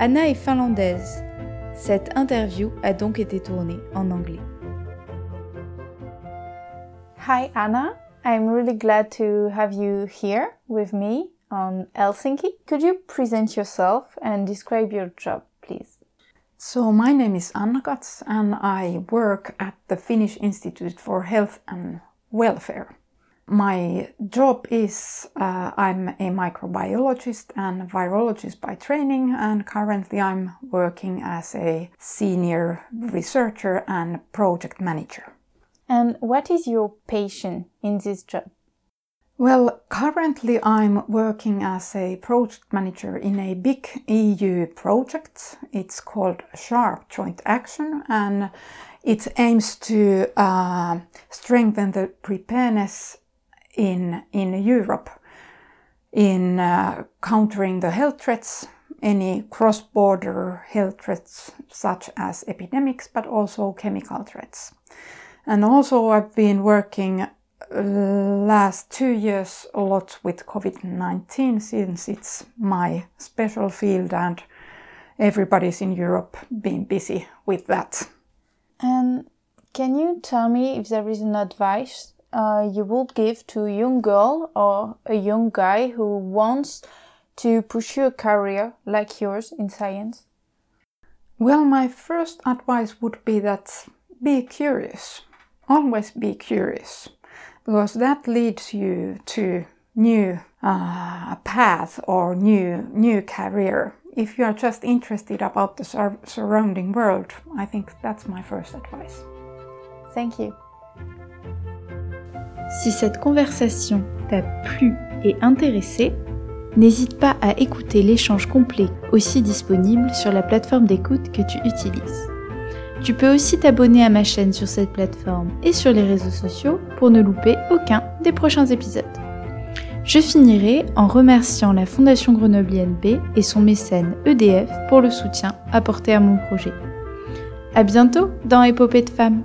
Anna est finlandaise. Cette interview a donc été tournée en anglais. Hi, Anna. I'm really glad to have you here with me on Helsinki. Could you present yourself and describe your job, please? So, my name is Anna Katz and I work at the Finnish Institute for Health and Welfare. My job is uh, I'm a microbiologist and virologist by training, and currently I'm working as a senior researcher and project manager. And what is your passion in this job? Well, currently I'm working as a project manager in a big EU project. It's called Sharp Joint Action and it aims to uh, strengthen the preparedness in, in Europe in uh, countering the health threats, any cross border health threats such as epidemics, but also chemical threats. And also, I've been working uh, last two years a lot with COVID 19 since it's my special field and everybody's in Europe being busy with that. And can you tell me if there is an advice uh, you would give to a young girl or a young guy who wants to pursue a career like yours in science? Well, my first advice would be that be curious. Always be curious, because that leads you to new uh, path or new new career. If you are just interested about the sur- surrounding world, I think that's my first advice. Thank you. Si cette conversation t'a plu et intéressé, n'hésite pas à écouter l'échange complet aussi disponible sur la plateforme d'écoute que tu utilises. Tu peux aussi t'abonner à ma chaîne sur cette plateforme et sur les réseaux sociaux pour ne louper aucun des prochains épisodes. Je finirai en remerciant la Fondation Grenoble INP et son mécène EDF pour le soutien apporté à mon projet. À bientôt dans Épopée de femmes.